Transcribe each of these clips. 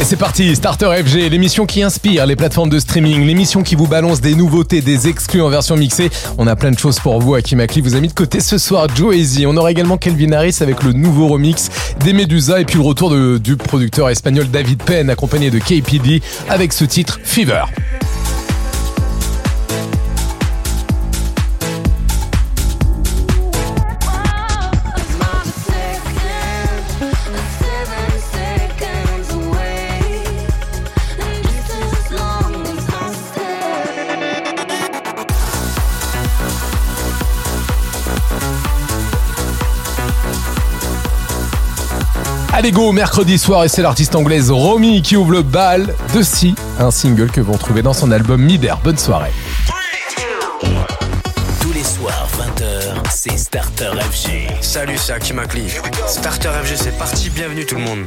Et c'est parti, Starter FG, l'émission qui inspire les plateformes de streaming, l'émission qui vous balance des nouveautés, des exclus en version mixée. On a plein de choses pour vous. Hakim Akli vous a mis de côté ce soir Joe Easy. On aura également Kelvin Harris avec le nouveau remix des Medusa et puis le retour du producteur espagnol David Penn accompagné de KPD avec ce titre Fever. Allez go, mercredi soir et c'est l'artiste anglaise Romy qui ouvre le bal de Si, un single que vous retrouvez dans son album Mider. Bonne soirée. Tous les soirs, 20h, c'est Starter FG. Salut, c'est Hakim Akli. Starter FG, c'est parti. Bienvenue tout le monde.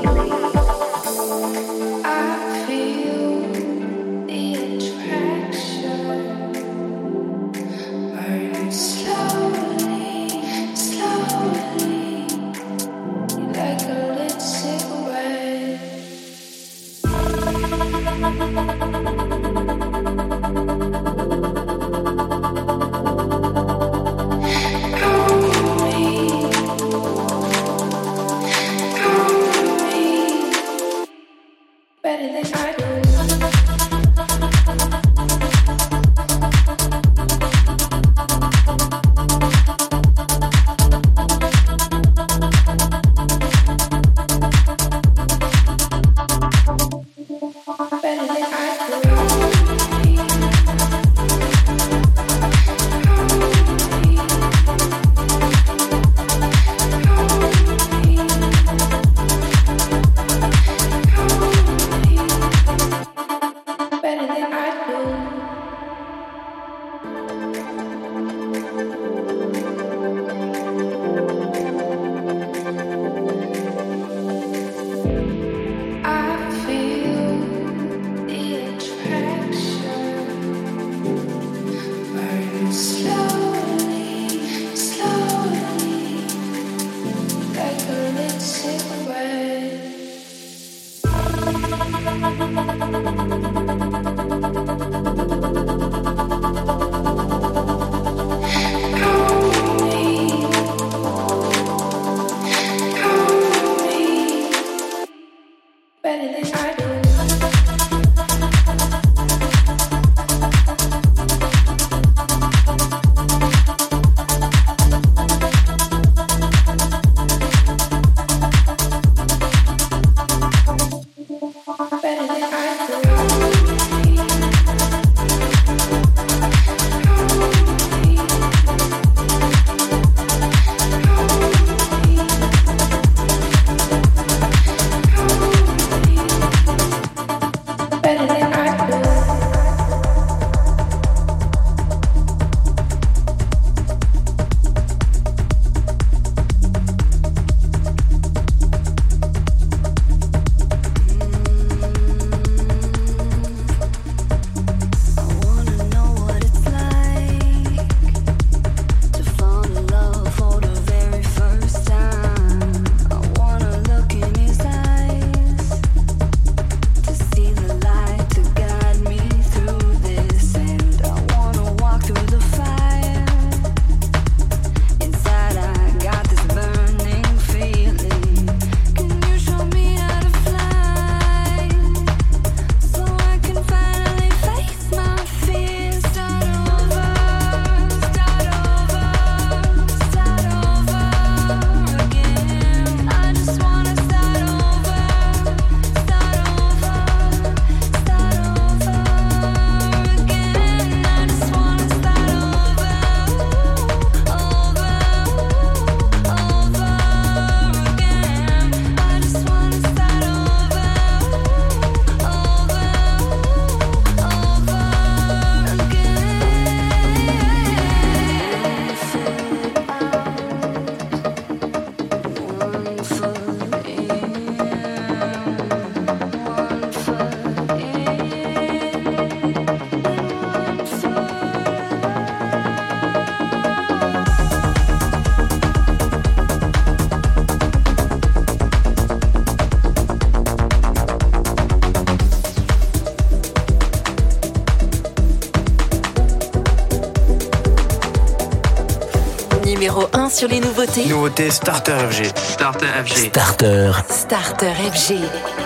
sur les nouveautés Nouveauté Starter FG. Starter FG. Starter Starter FG.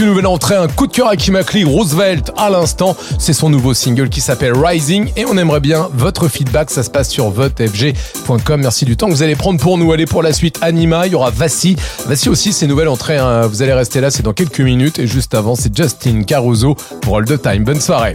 Une nouvelle entrée, un coup de cœur à Kimakli, Roosevelt à l'instant. C'est son nouveau single qui s'appelle Rising et on aimerait bien votre feedback. Ça se passe sur votefg.com. Merci du temps que vous allez prendre pour nous. Allez pour la suite Anima, il y aura Vassi. Vassi aussi, c'est une nouvelle entrée. hein. Vous allez rester là, c'est dans quelques minutes. Et juste avant, c'est Justin Caruso pour All the Time. Bonne soirée.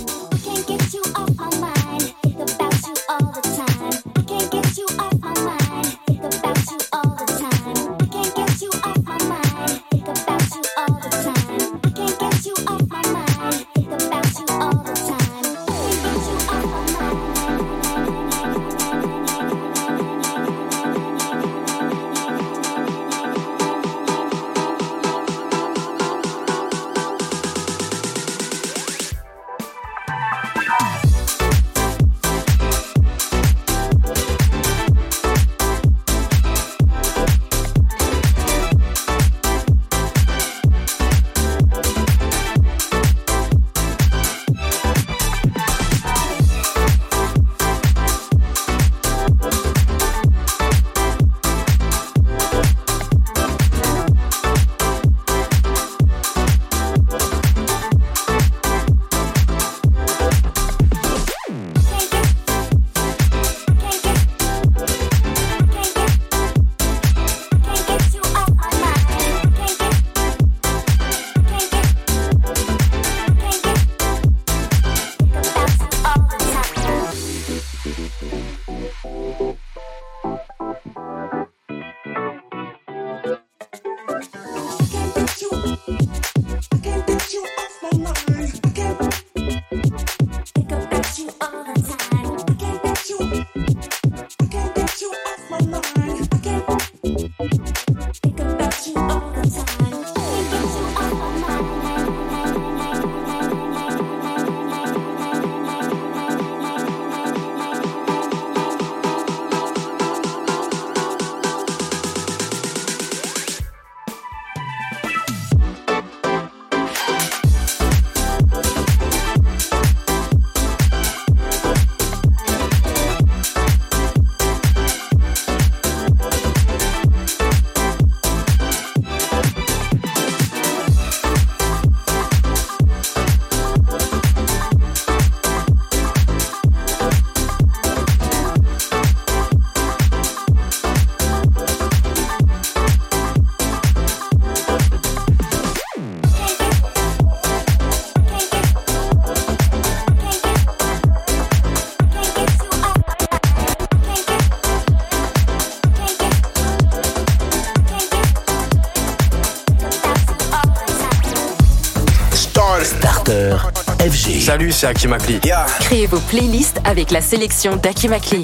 Salut, c'est Akimakli. Yeah. Créez vos playlists avec la sélection d'Akimakli.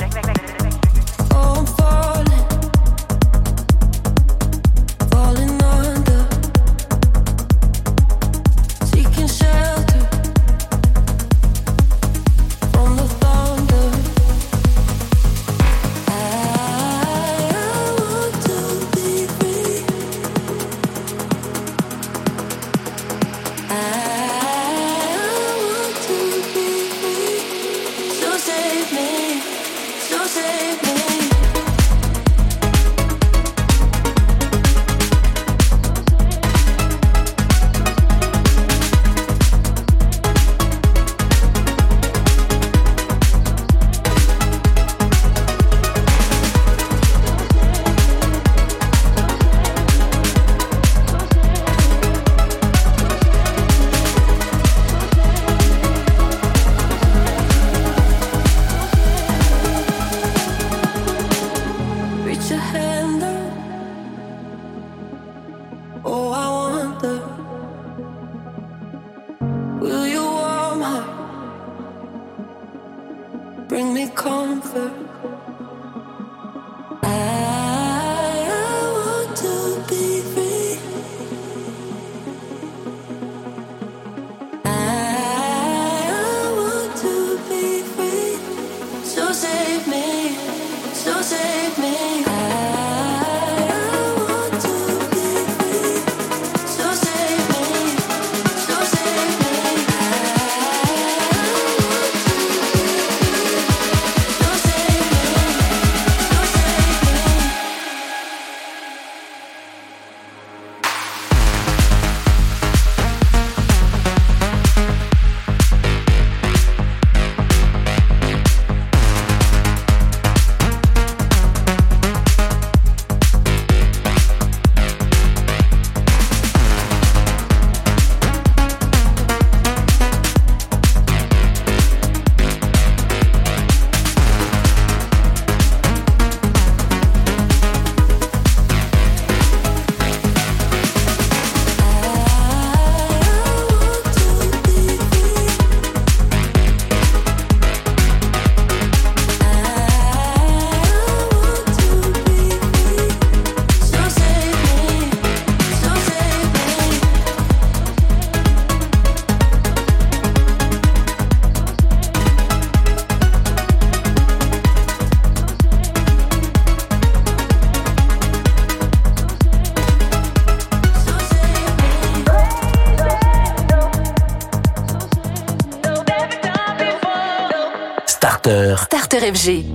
Pasteur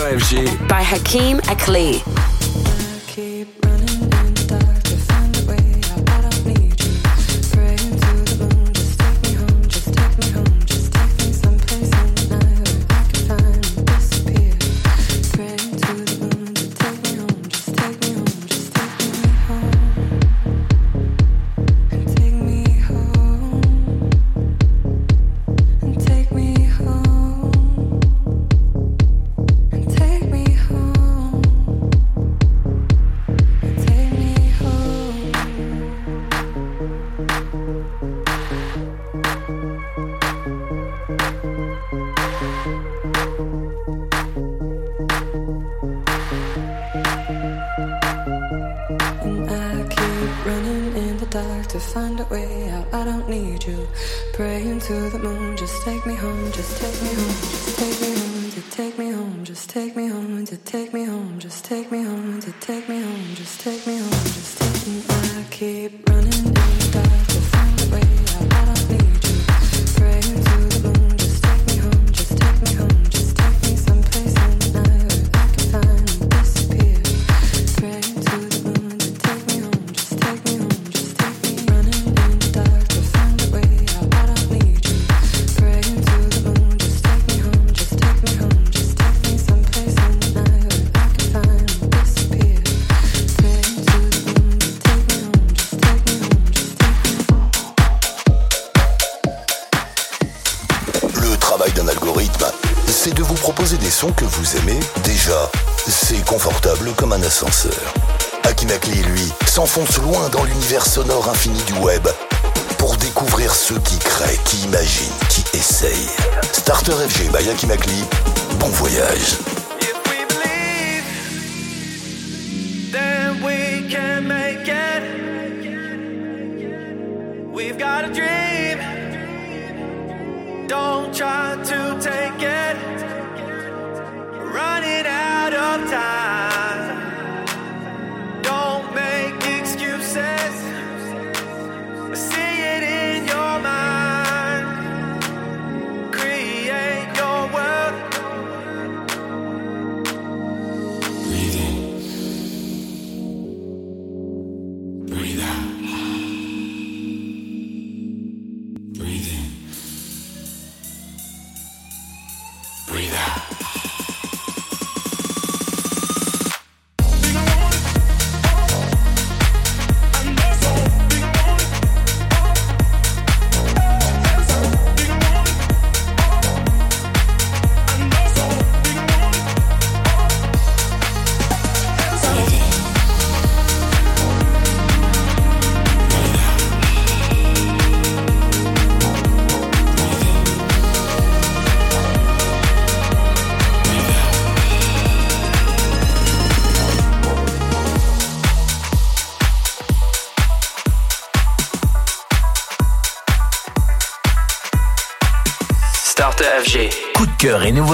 FG by Hakeem Akli.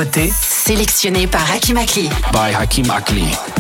Nouveautés Sélectionné par Hakim Akli. by Hakim Akli.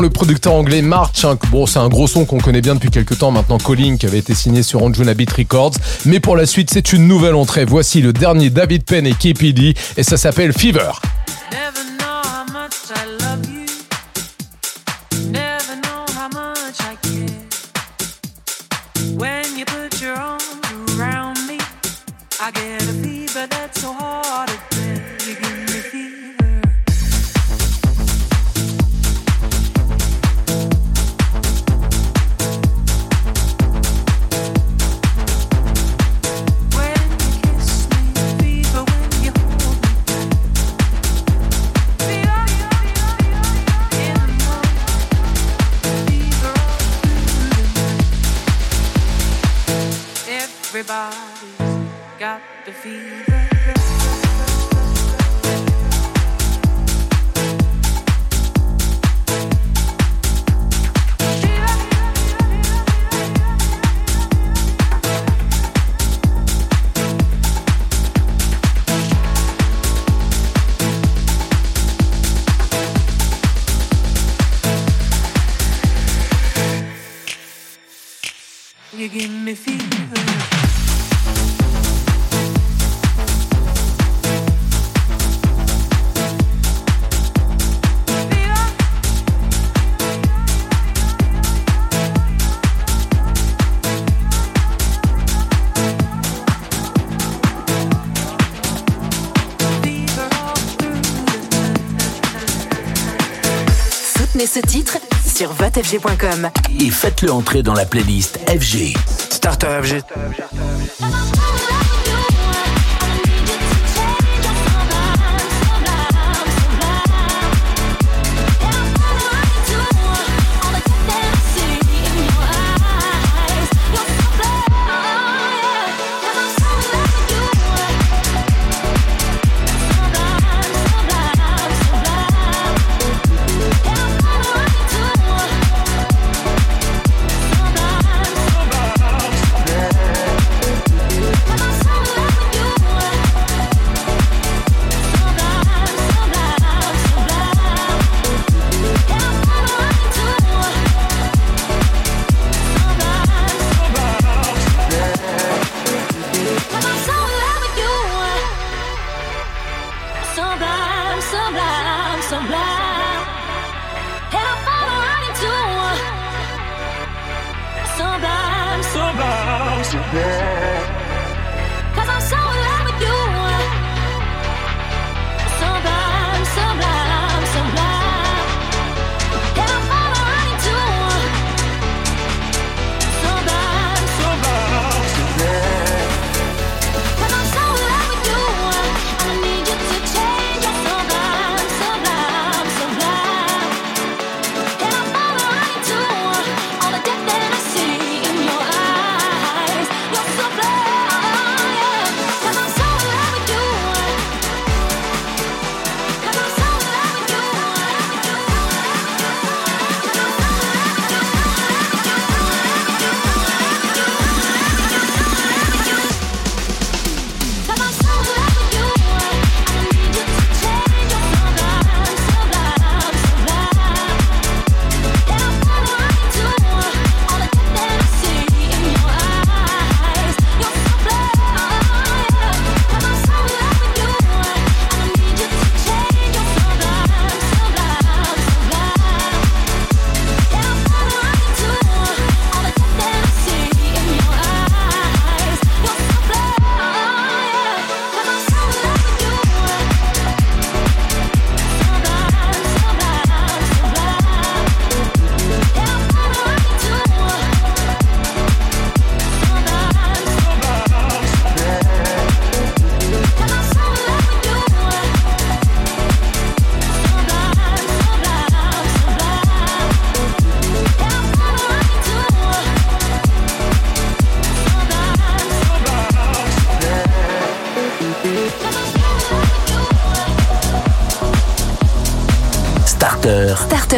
Le producteur anglais March, bon, c'est un gros son qu'on connaît bien depuis quelques temps maintenant, Calling, qui avait été signé sur Anjuna Beat Records. Mais pour la suite, c'est une nouvelle entrée. Voici le dernier David Penn et KPD, et ça s'appelle Fever. Et faites-le entrer dans la playlist FG. Starter FG. Sublime,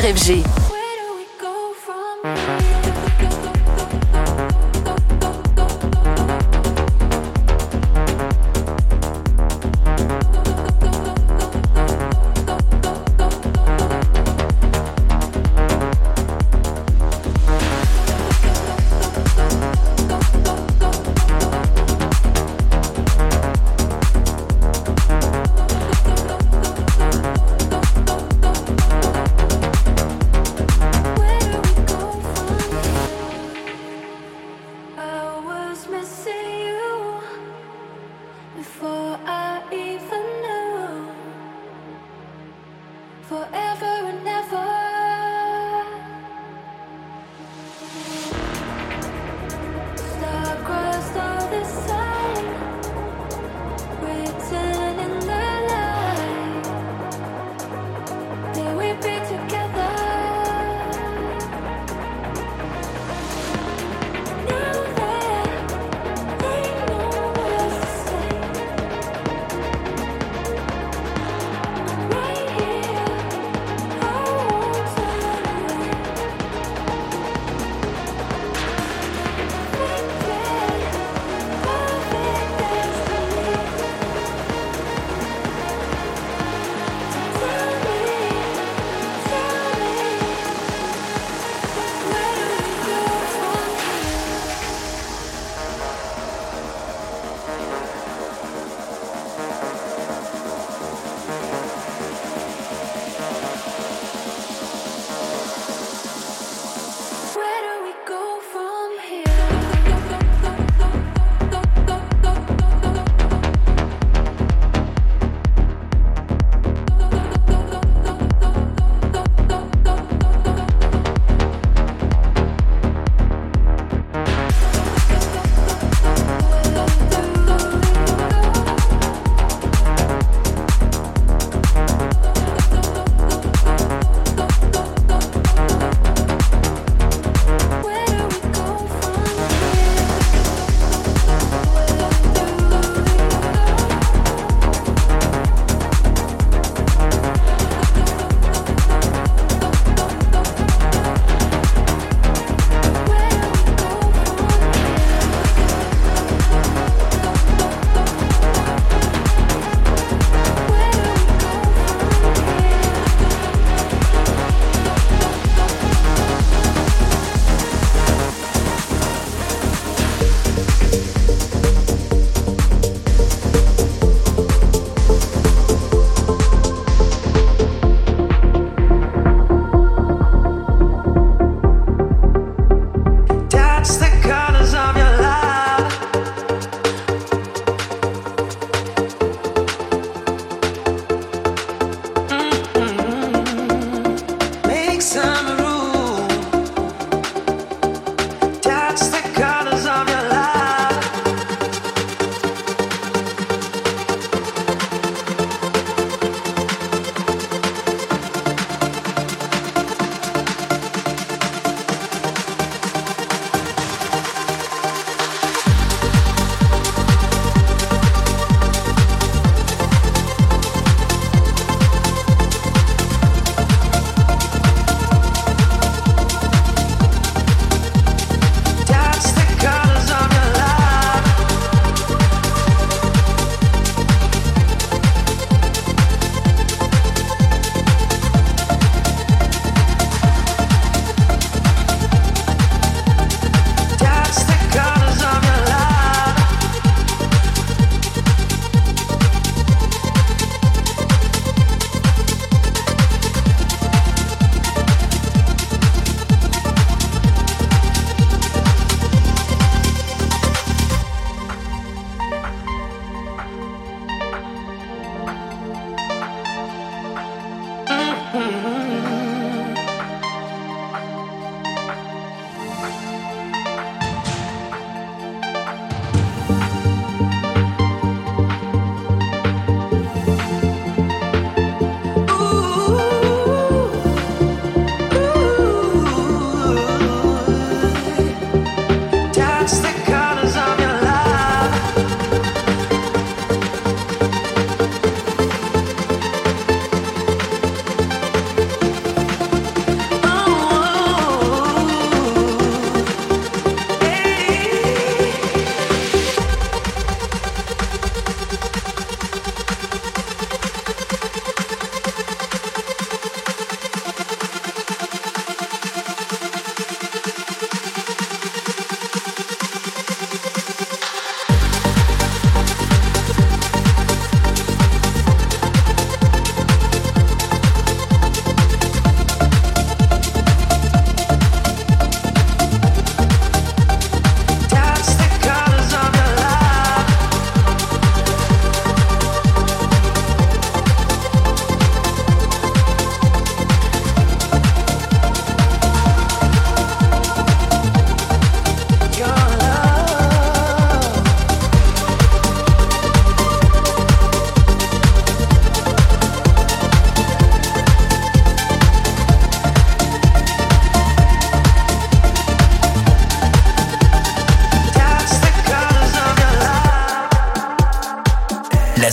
Starter.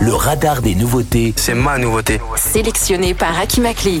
Le radar des nouveautés. C'est ma nouveauté. Sélectionné par Aki Makli.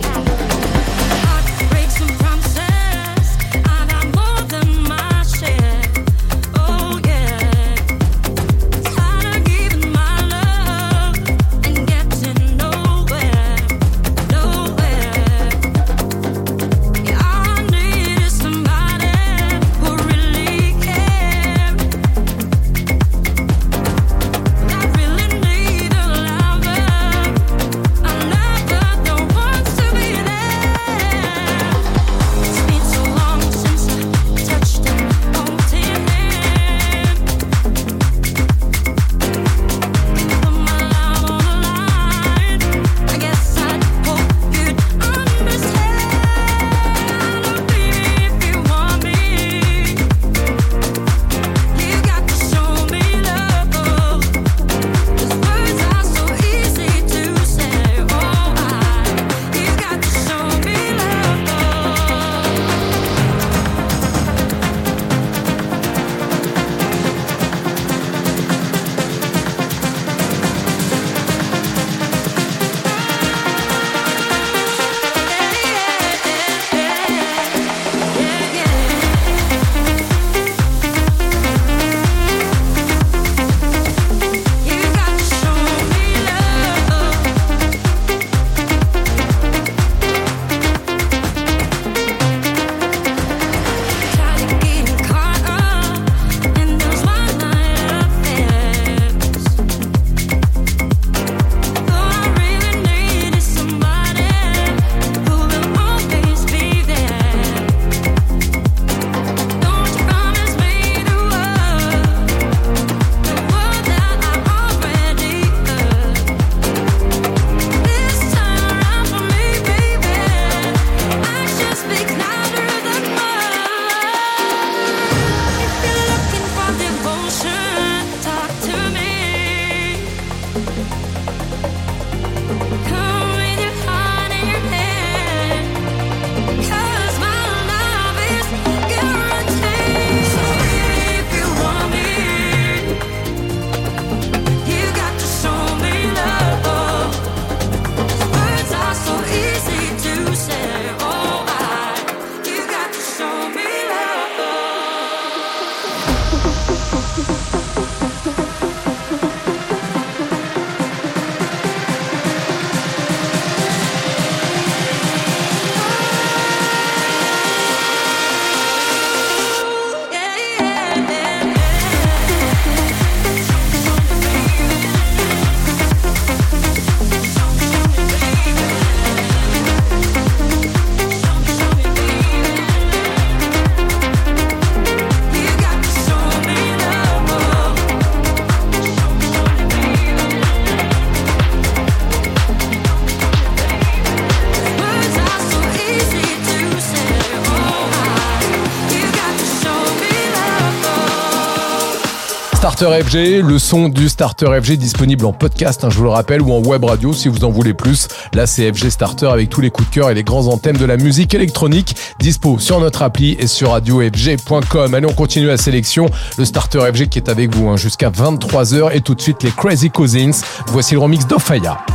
Starter FG. Le son du Starter FG disponible en podcast, hein, je vous le rappelle, ou en web radio si vous en voulez plus. Là, c'est FG Starter avec tous les coups de cœur et les grands anthèmes de la musique électronique. Dispo sur notre appli et sur radiofg.com. Allez, on continue la sélection. Le Starter FG qui est avec vous hein, jusqu'à 23h et tout de suite les Crazy Cousins. Voici le remix d'Ofaya.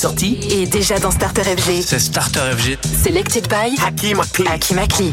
sortie est déjà dans Starter FG. C'est Starter FG. Selected by Hakim Akli. Hakim Akli.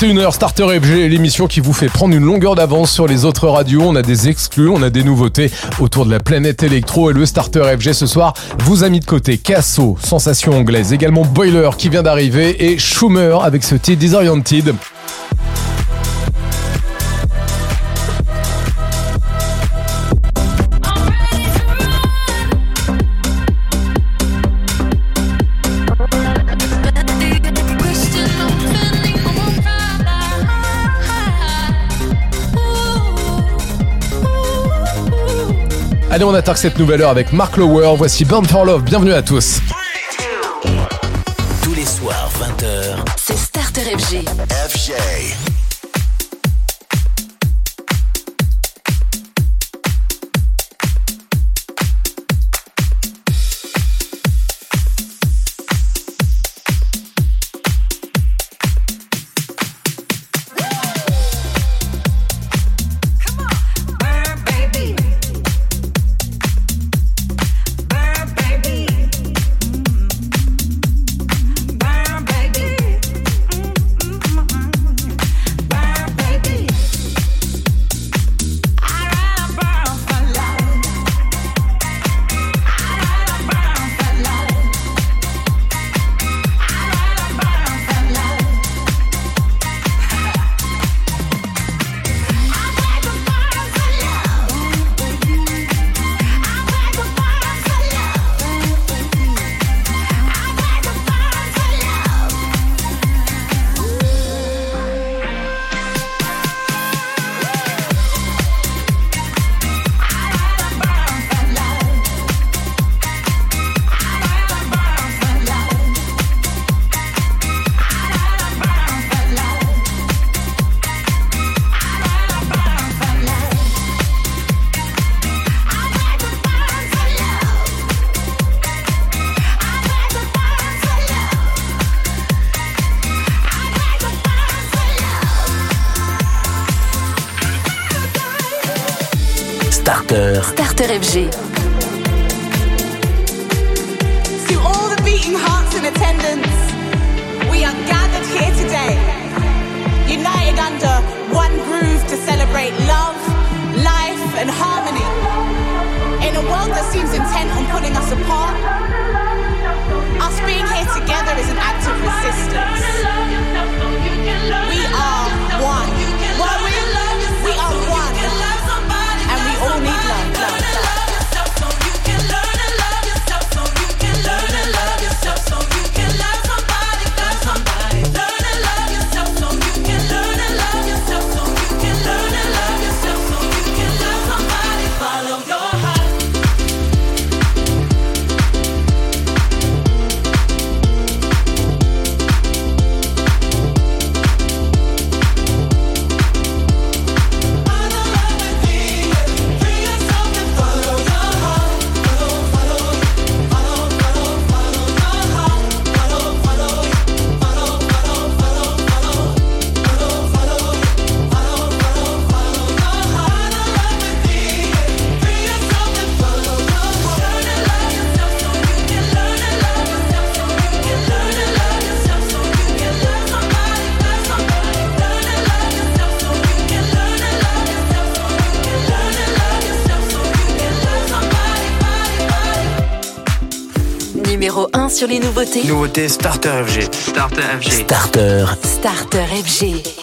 21h Starter FG, l'émission qui vous fait prendre une longueur d'avance sur les autres radios. On a des exclus, on a des nouveautés autour de la planète électro et le Starter FG ce soir vous a mis de côté Casso, sensation anglaise, également Boiler qui vient d'arriver et Schumer avec ce titre Disoriented. Allez, on attaque cette nouvelle heure avec Mark Lower. Voici Burn for Love. Bienvenue à tous. Tous les soirs, 20h. C'est Starter FG. FJ. Starter FG. Sur les nouveautés. Nouveauté Starter FG. Starter FG. Starter. Starter FG.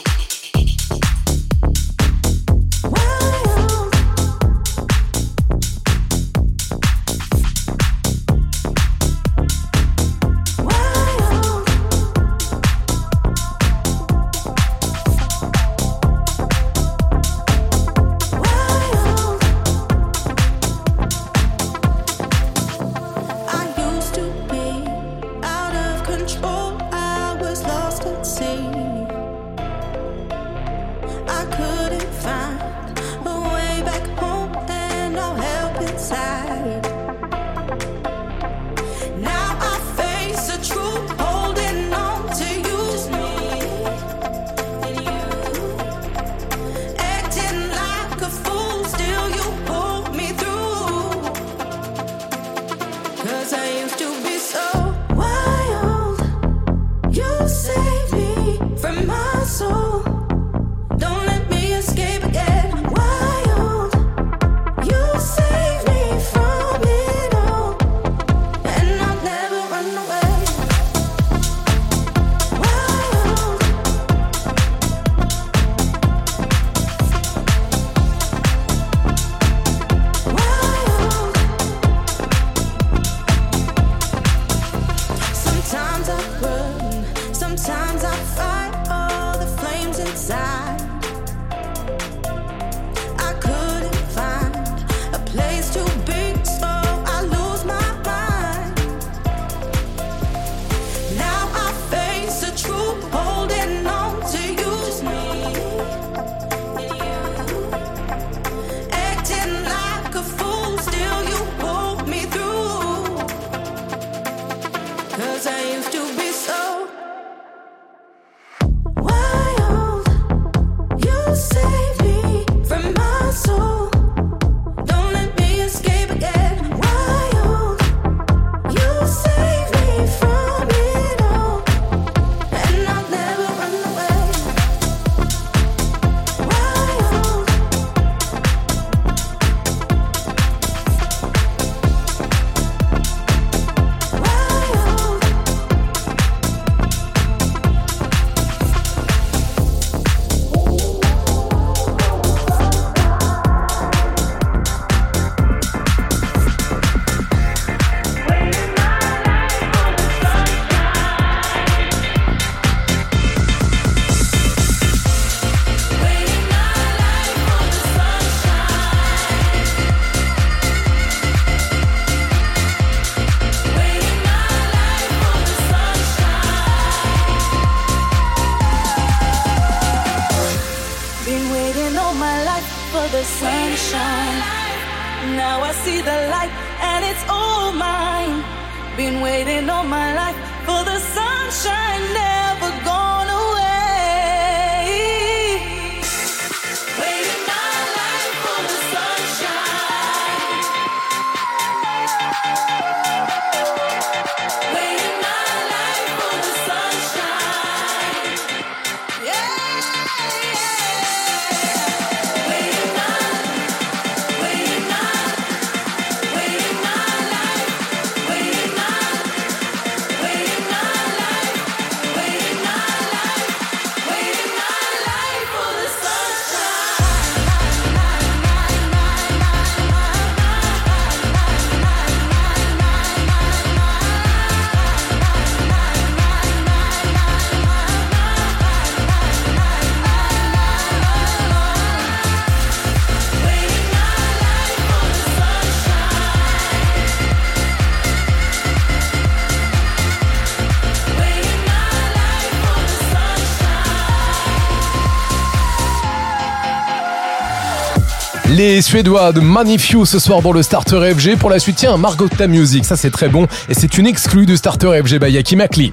Les Suédois de Manifew ce soir dans le Starter FG. Pour la suite, tiens, Margotta Music, ça c'est très bon. Et c'est une exclue du Starter FG by Yaki Makli.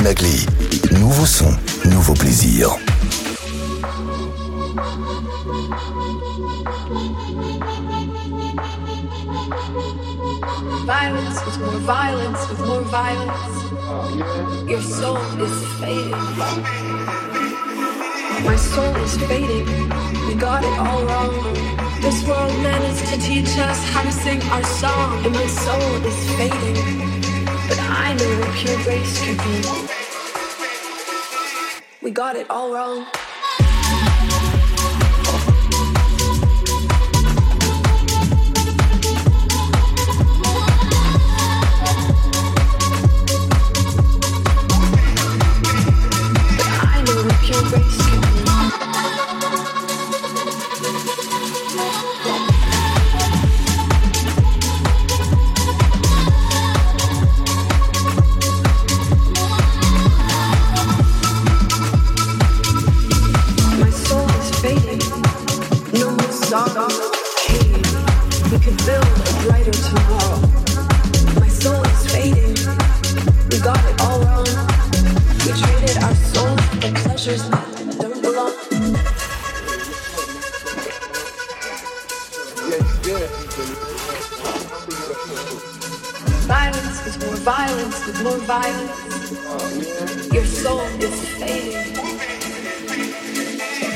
Nagley. Nouveau son, nouveau plaisir. Violence with more violence with more violence. Your soul is fading. My soul is fading. We got it all wrong. This world managed to teach us how to sing our song, and my soul is fading pure grace could be. We got it all wrong.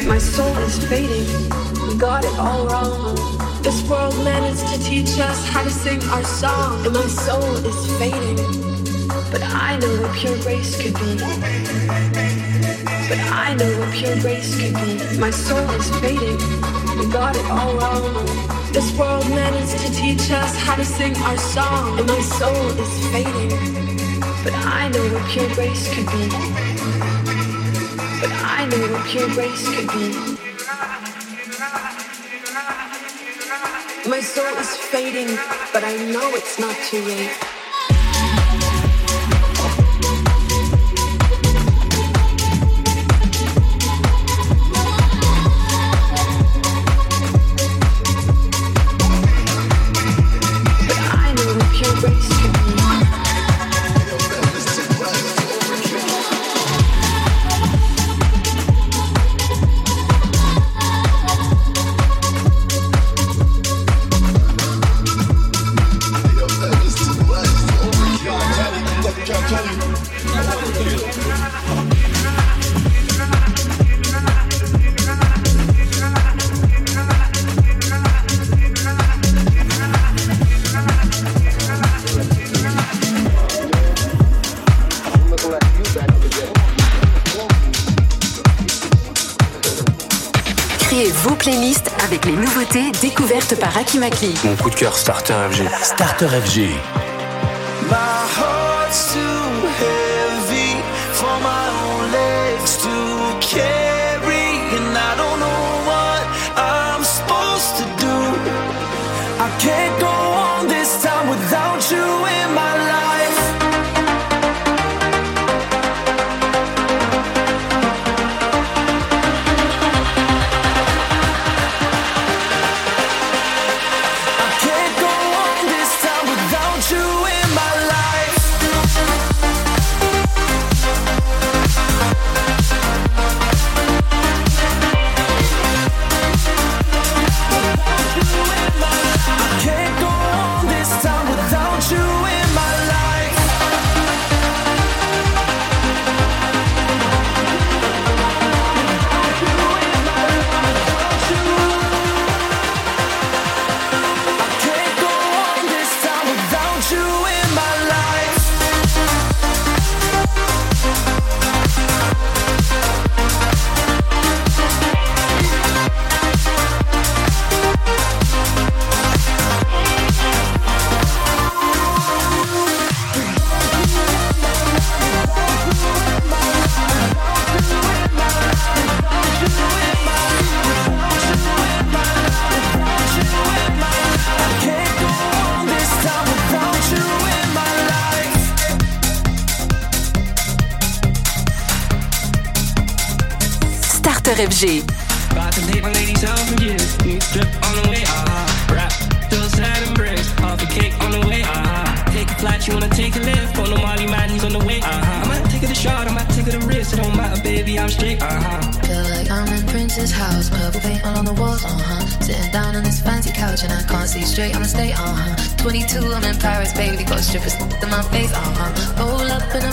My soul is fading. We got it all wrong. This world managed to teach us how to sing our song, and my soul is fading. But I know what pure grace could be. But I know what pure grace could be. My soul is fading. We got it all wrong. This world managed to teach us how to sing our song, and my soul is fading. But I know what pure grace could be. But I know what pure grace could be. My soul is fading, but I know it's not too late. Les nouveautés découvertes par Akimakli. Mon coup de cœur, Starter FG. Starter FG. My heart's too heavy for my own legs to carry, Starter FG. About to take my ladies out from you. New strip on the way, ah. Rap, still sad and bricks. Half a cake on the way, ah. Take a flight, you wanna take a lift. On the Molly man, he's on the way, ah. I might take it a shot, I might take it a risk. It don't matter, baby, I'm straight, ah. Feel like I'm in Prince's house, purple paint all on the walls, uh huh. Sitting down on this fancy couch and I can't see straight, I'ma stay, uh huh. 22, I'm in Paris, baby, got strippers in my face, uh huh. Roll up in a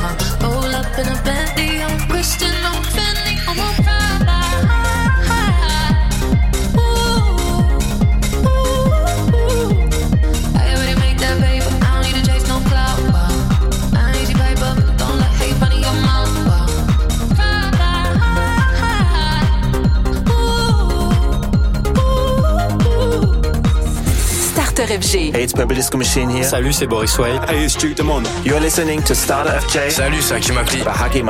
Machine here. Salut, c'est Boris Way. Hey, it's Duke Demond. You're listening to Starter FJ. Salut, c'est Hakim Akli. By Hakim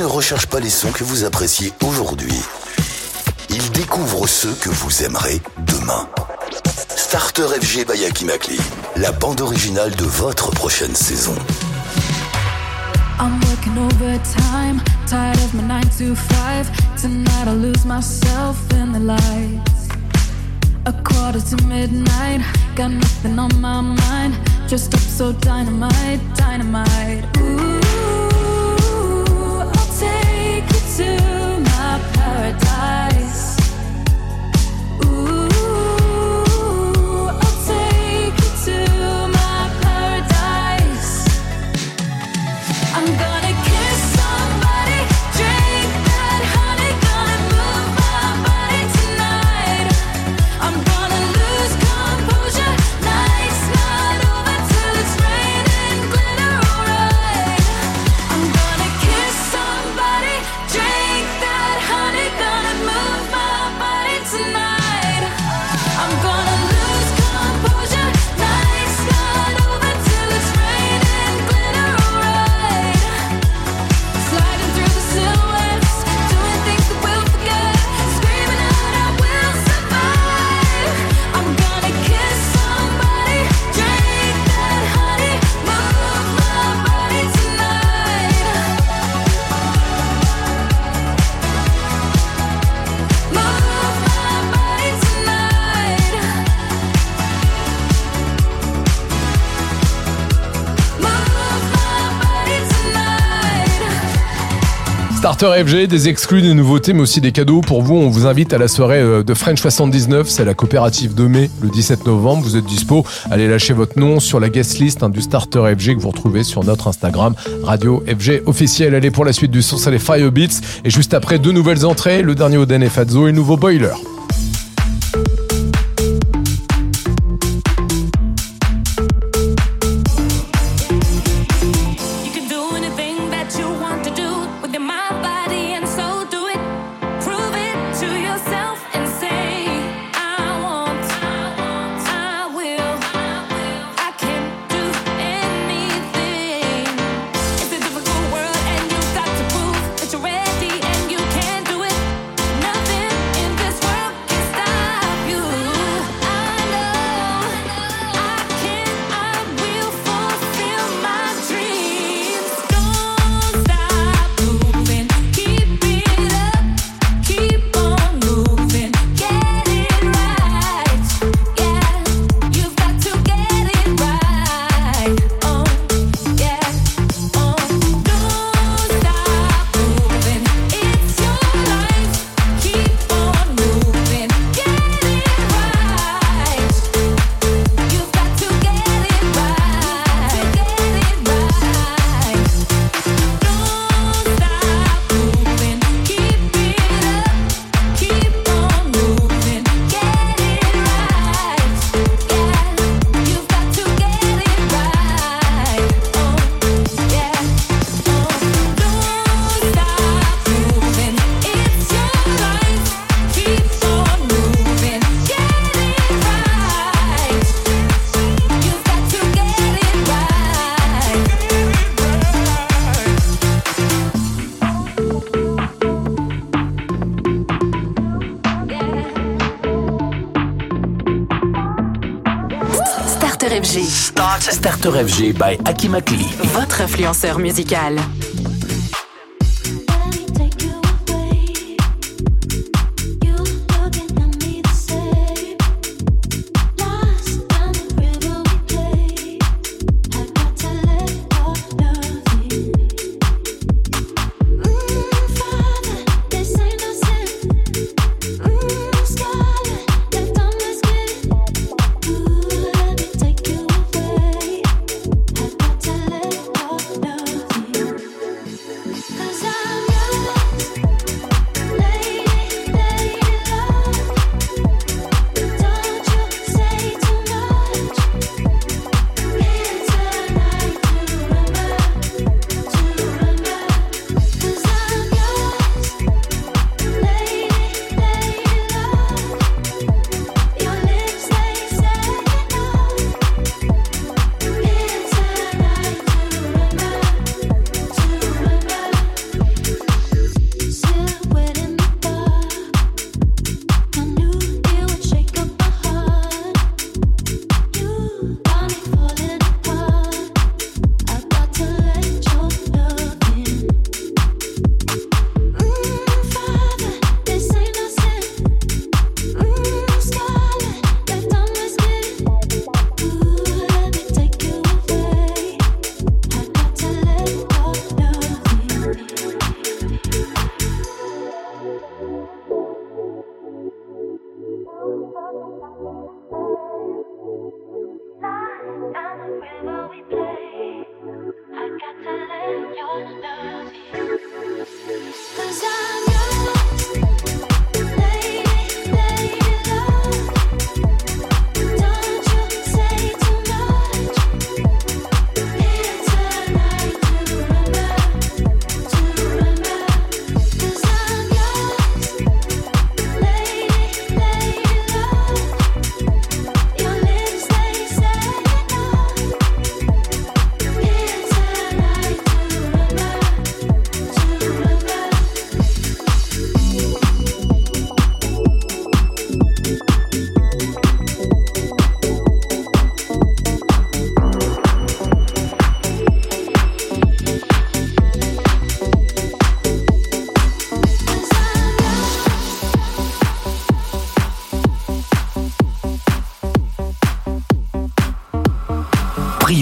Ne recherche pas les sons que vous appréciez aujourd'hui. Il découvre ceux que vous aimerez demain. Starter FG by Aki McLean, la bande originale de votre prochaine saison. I'm working overtime, tired of my 9 to 5. Tonight I lose myself in the lights. A quarter to midnight, got nothing on my mind. Just up so dynamite, dynamite. Ooh, to Starter FG, des exclus, des nouveautés, mais aussi des cadeaux pour vous. On vous invite à la soirée euh, de French 79, c'est la coopérative de mai, le 17 novembre. Vous êtes dispo, allez lâcher votre nom sur la guest list hein, du Starter FG que vous retrouvez sur notre Instagram, Radio FG officiel. Allez pour la suite du son, c'est les Firebeats. Et juste après, deux nouvelles entrées, le dernier Oden et et nouveau Boiler. FG by. Votre influenceur musical.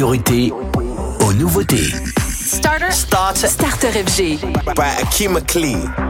priorité aux nouveautés. Starter. Starter. Starter FG. By Akim McLean.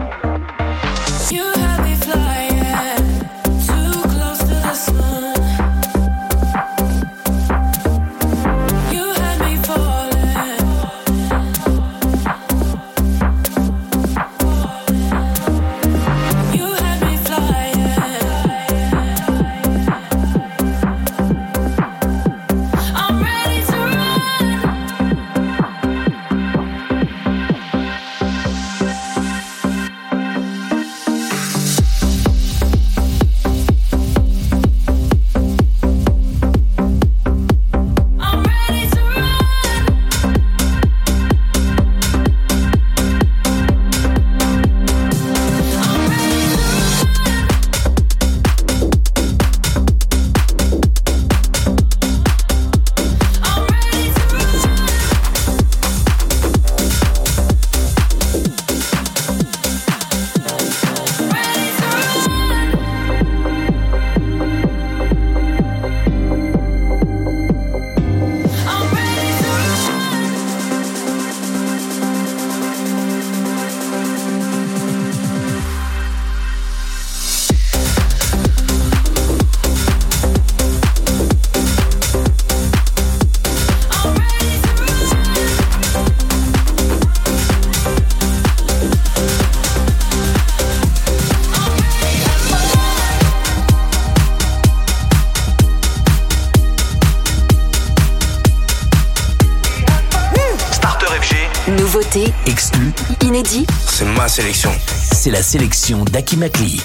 c'est ma sélection. C'est la sélection d'Aki Makli.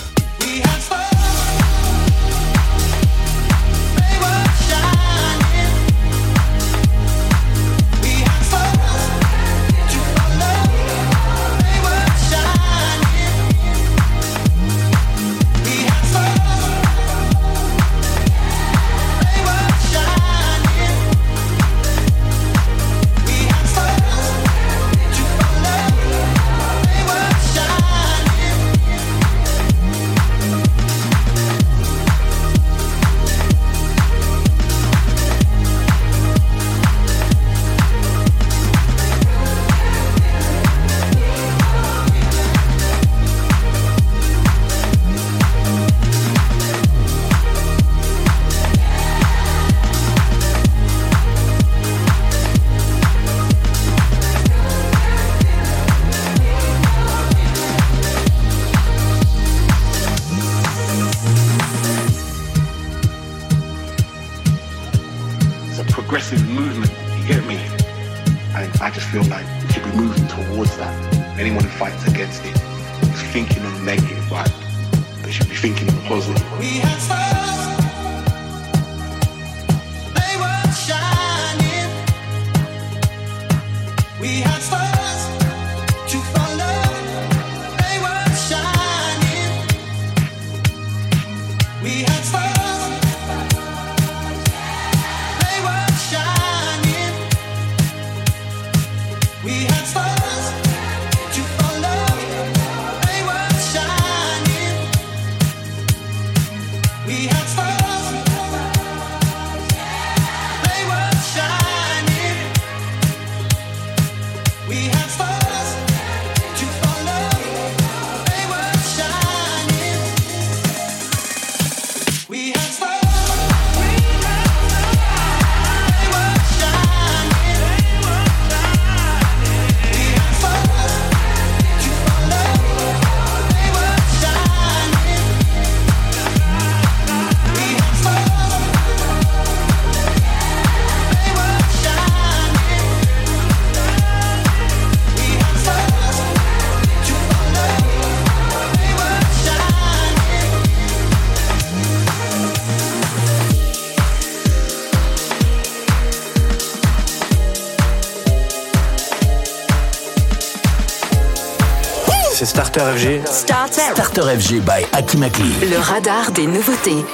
Starter FG. Starter. FG by Akimakli. Le radar des nouveautés.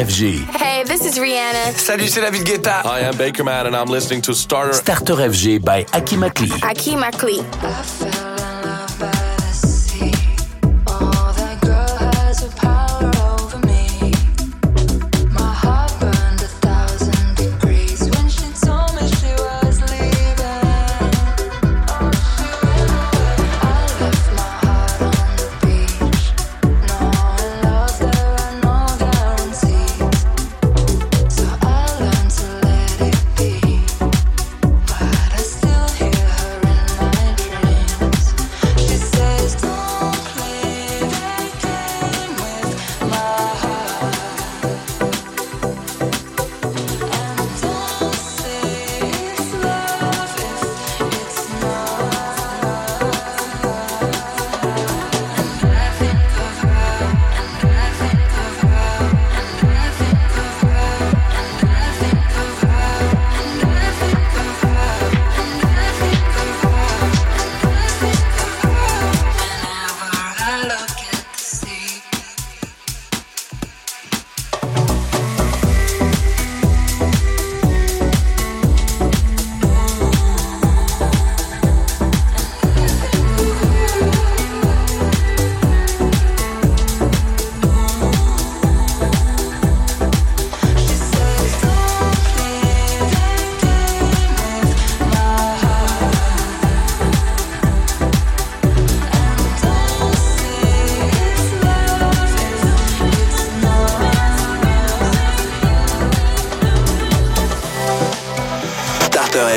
Hey, this is Rihanna. Salut, c'est David Guetta. I am Bakerman and I'm listening to Starter. Starter FG by Akimakli. Akimakli.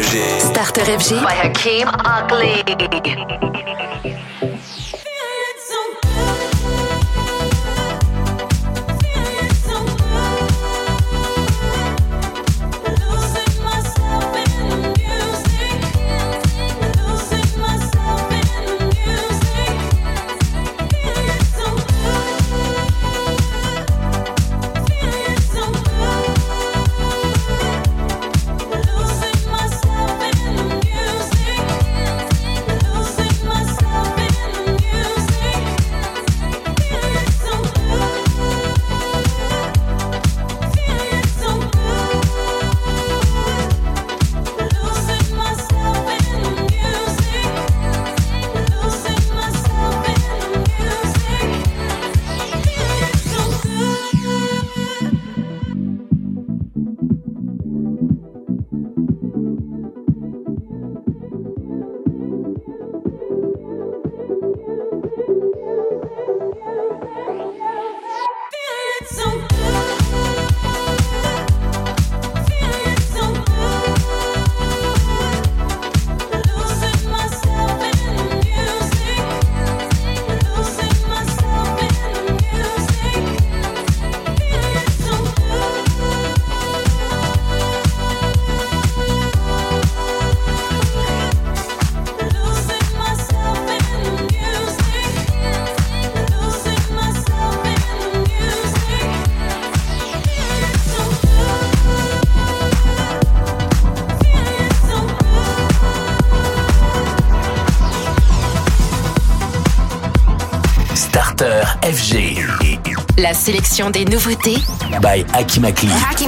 FG. Starter FG. By Hakim Ugly. La sélection des nouveautés By Akimakli. Hacky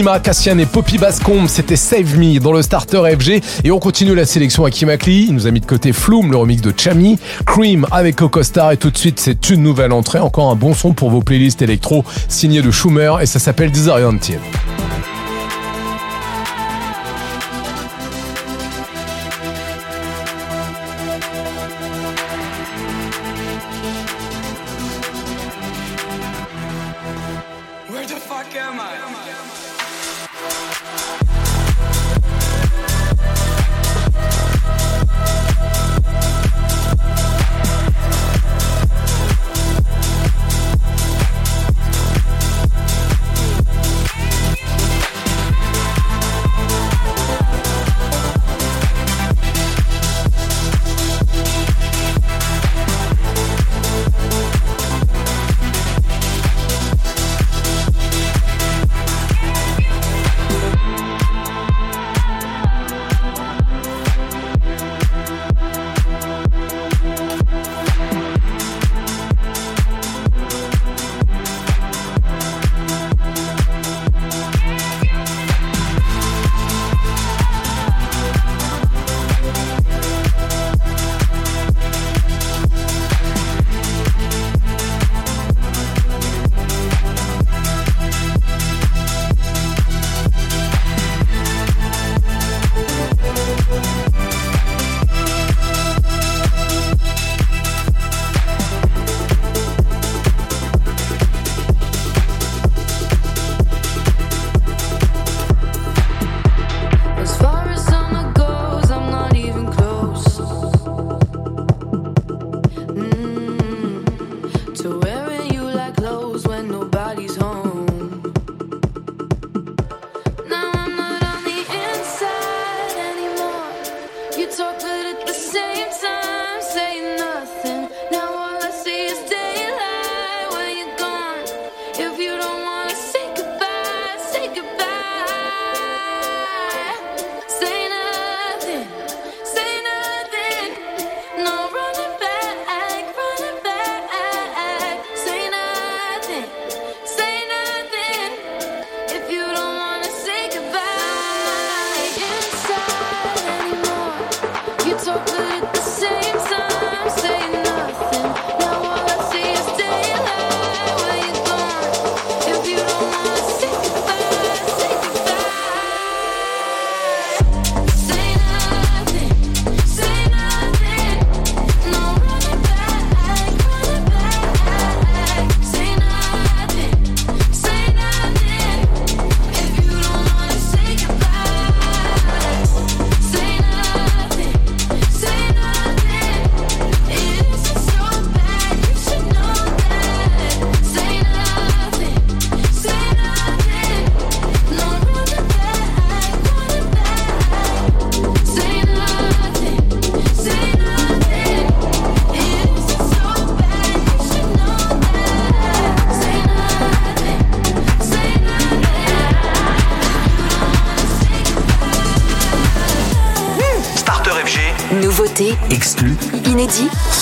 Anima, Cassian et Poppy Bascombe, c'était Save Me dans le starter FG. Et on continue la sélection à Kimakli. Il nous a mis de côté Flume, le remix de Chami, Cream avec Coco Star. Et tout de suite, c'est une nouvelle entrée. Encore un bon son pour vos playlists électro signé de Schumer et ça s'appelle Disoriented.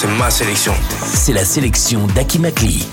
C'est ma sélection. C'est la sélection d'Aki Makli.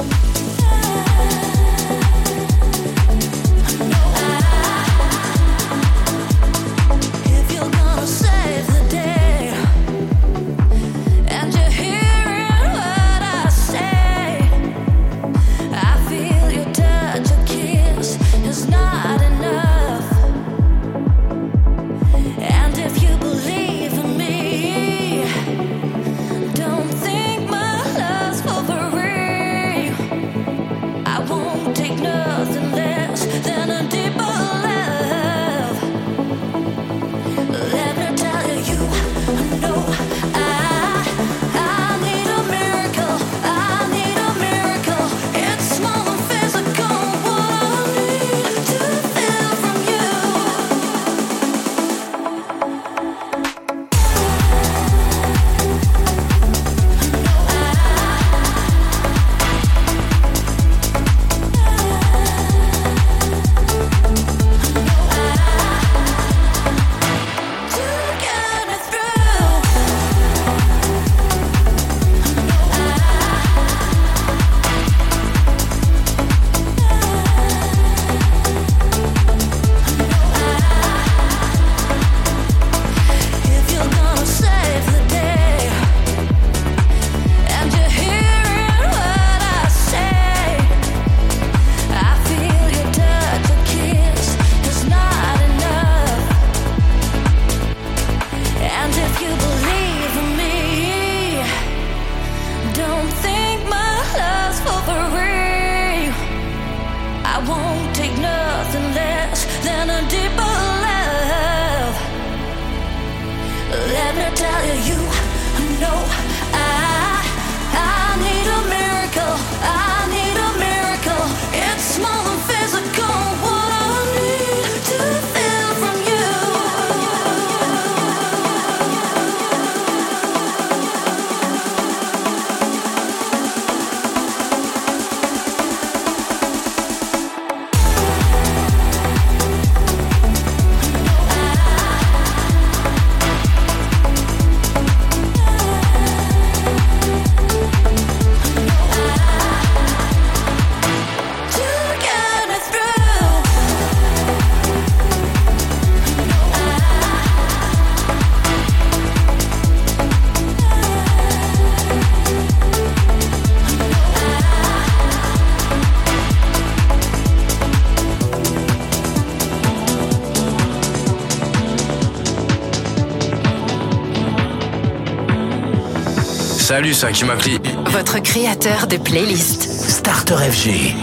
Salut, c'est Akimakli. Votre créateur de playlist. Starter FG.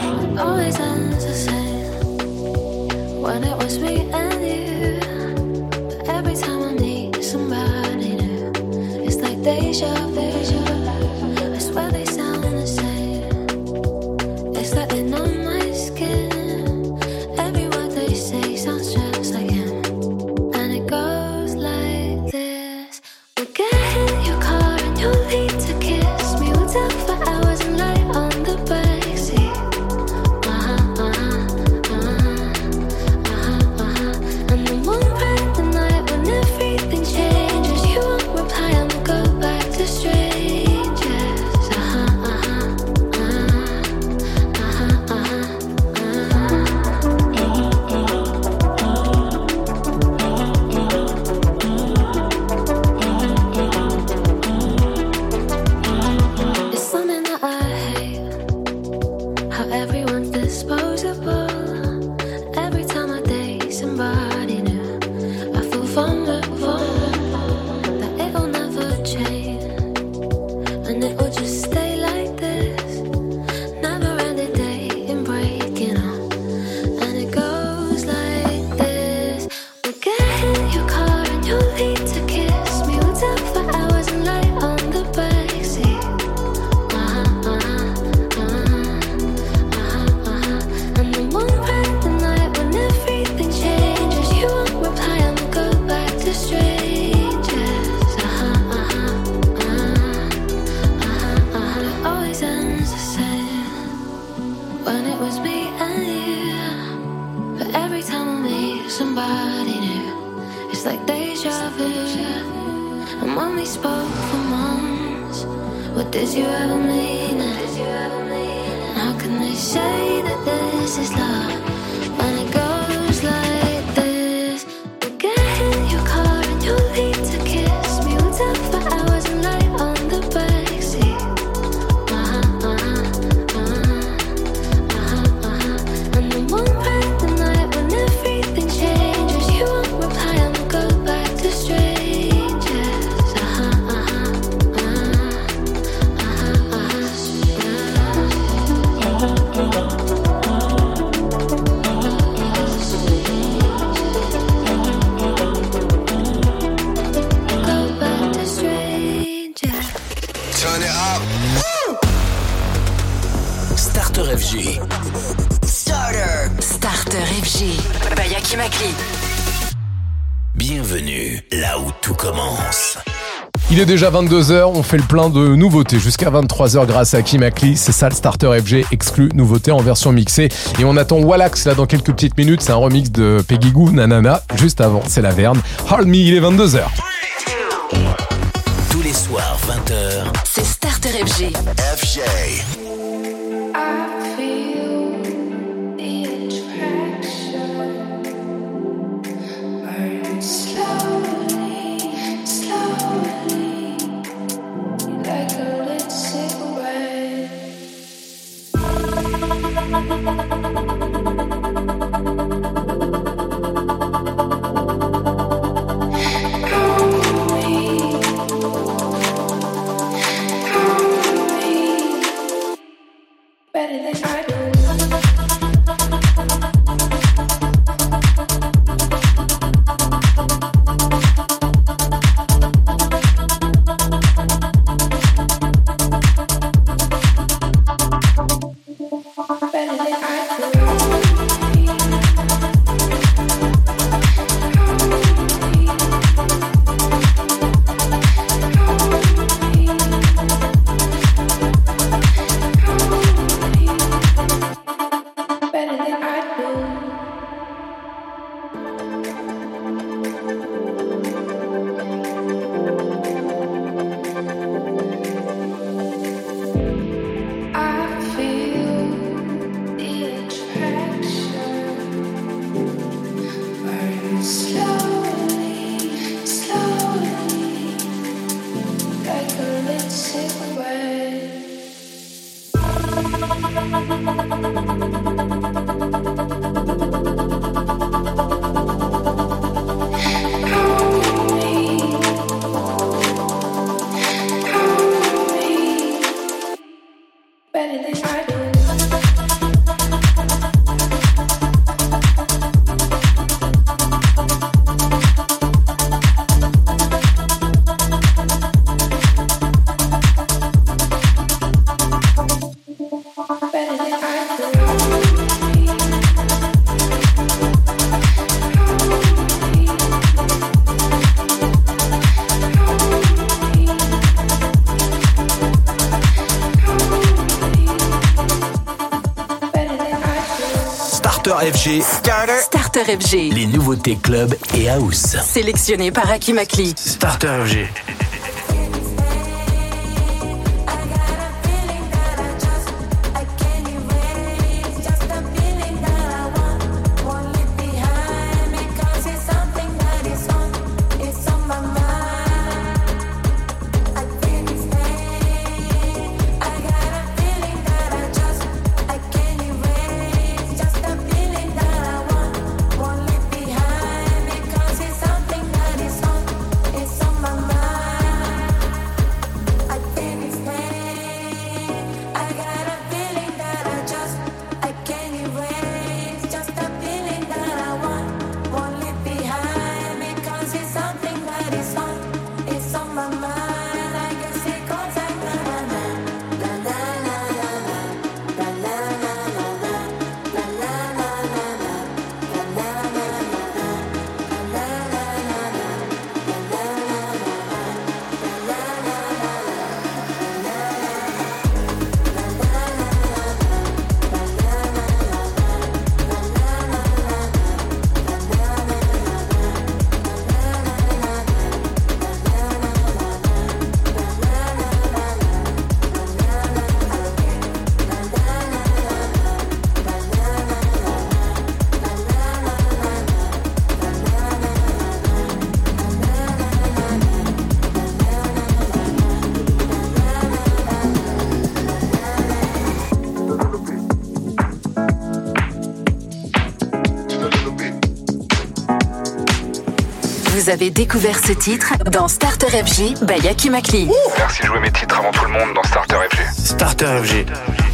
déjà 22h, on fait le plein de nouveautés jusqu'à 23h grâce à Kim Akli. C'est ça le Starter FG exclu nouveauté en version mixée. Et on attend Wallax là dans quelques petites minutes. C'est un remix de Peggy Goo, Nanana. Juste avant, c'est la Verne. Hold me, il est 22h. Tous les soirs, 20h. C'est Starter FG. FG. FG. Starter. Starter FG. Les nouveautés club et house. Sélectionné par Aki Makli. Starter FG. Vous avez découvert ce titre dans Starter FG by Aki Makli. Merci de jouer mes titres avant tout le monde dans Starter FG. Starter FG.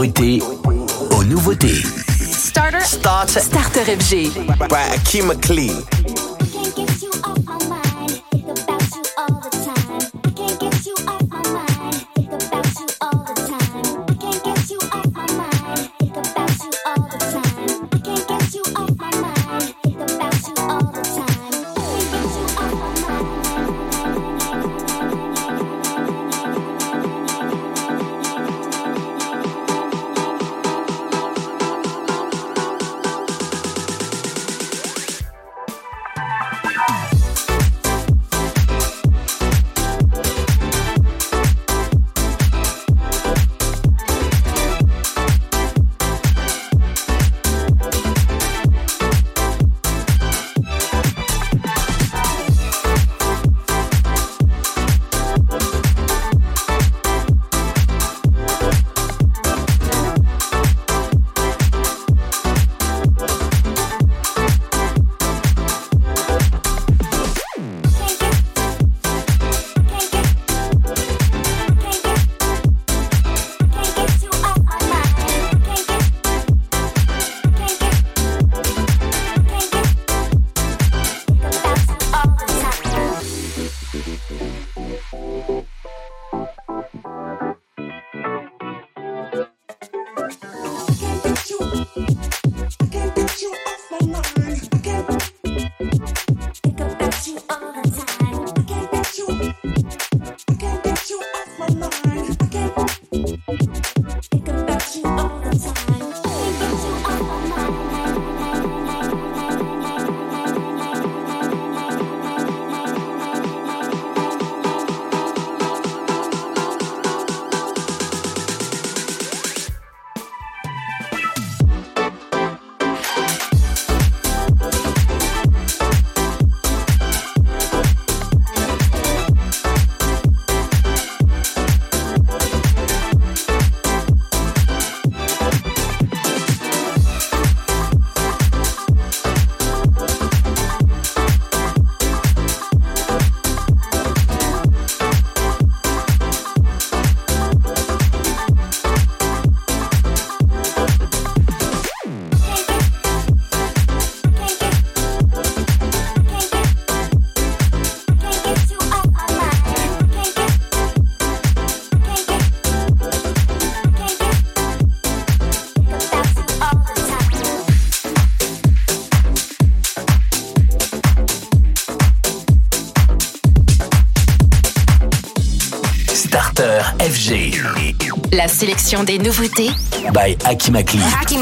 Priorité aux nouveautés. Starter. Starter. Starter FG. By Akeem McLean. Sélection des nouveautés By Akimakli. Hacky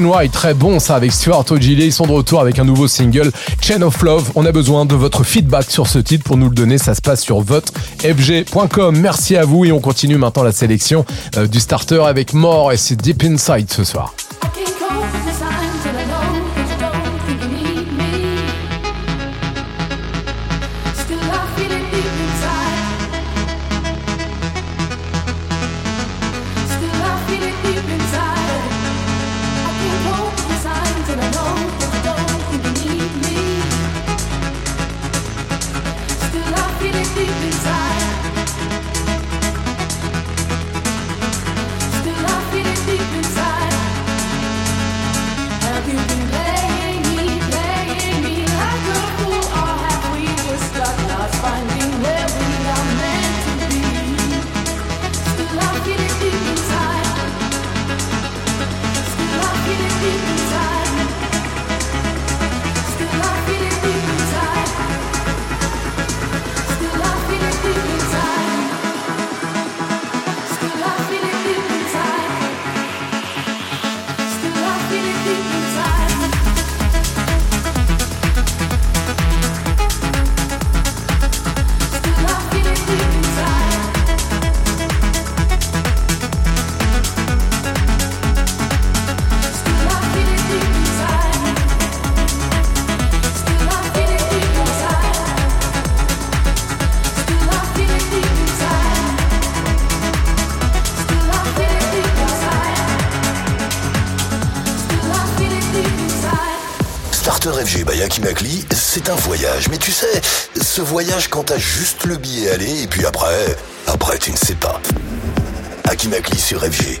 Martin très bon ça avec Stuart Ogilvy. Ils sont de retour avec un nouveau single, Chain of Love. On a besoin de votre feedback sur ce titre pour nous le donner. Ça se passe sur votefg.com. Merci à vous et on continue maintenant la sélection euh, du starter avec More et c'est Deep Inside ce soir. Voyage quand t'as juste le billet aller et puis après, après tu ne sais pas. Akimakli sur FG,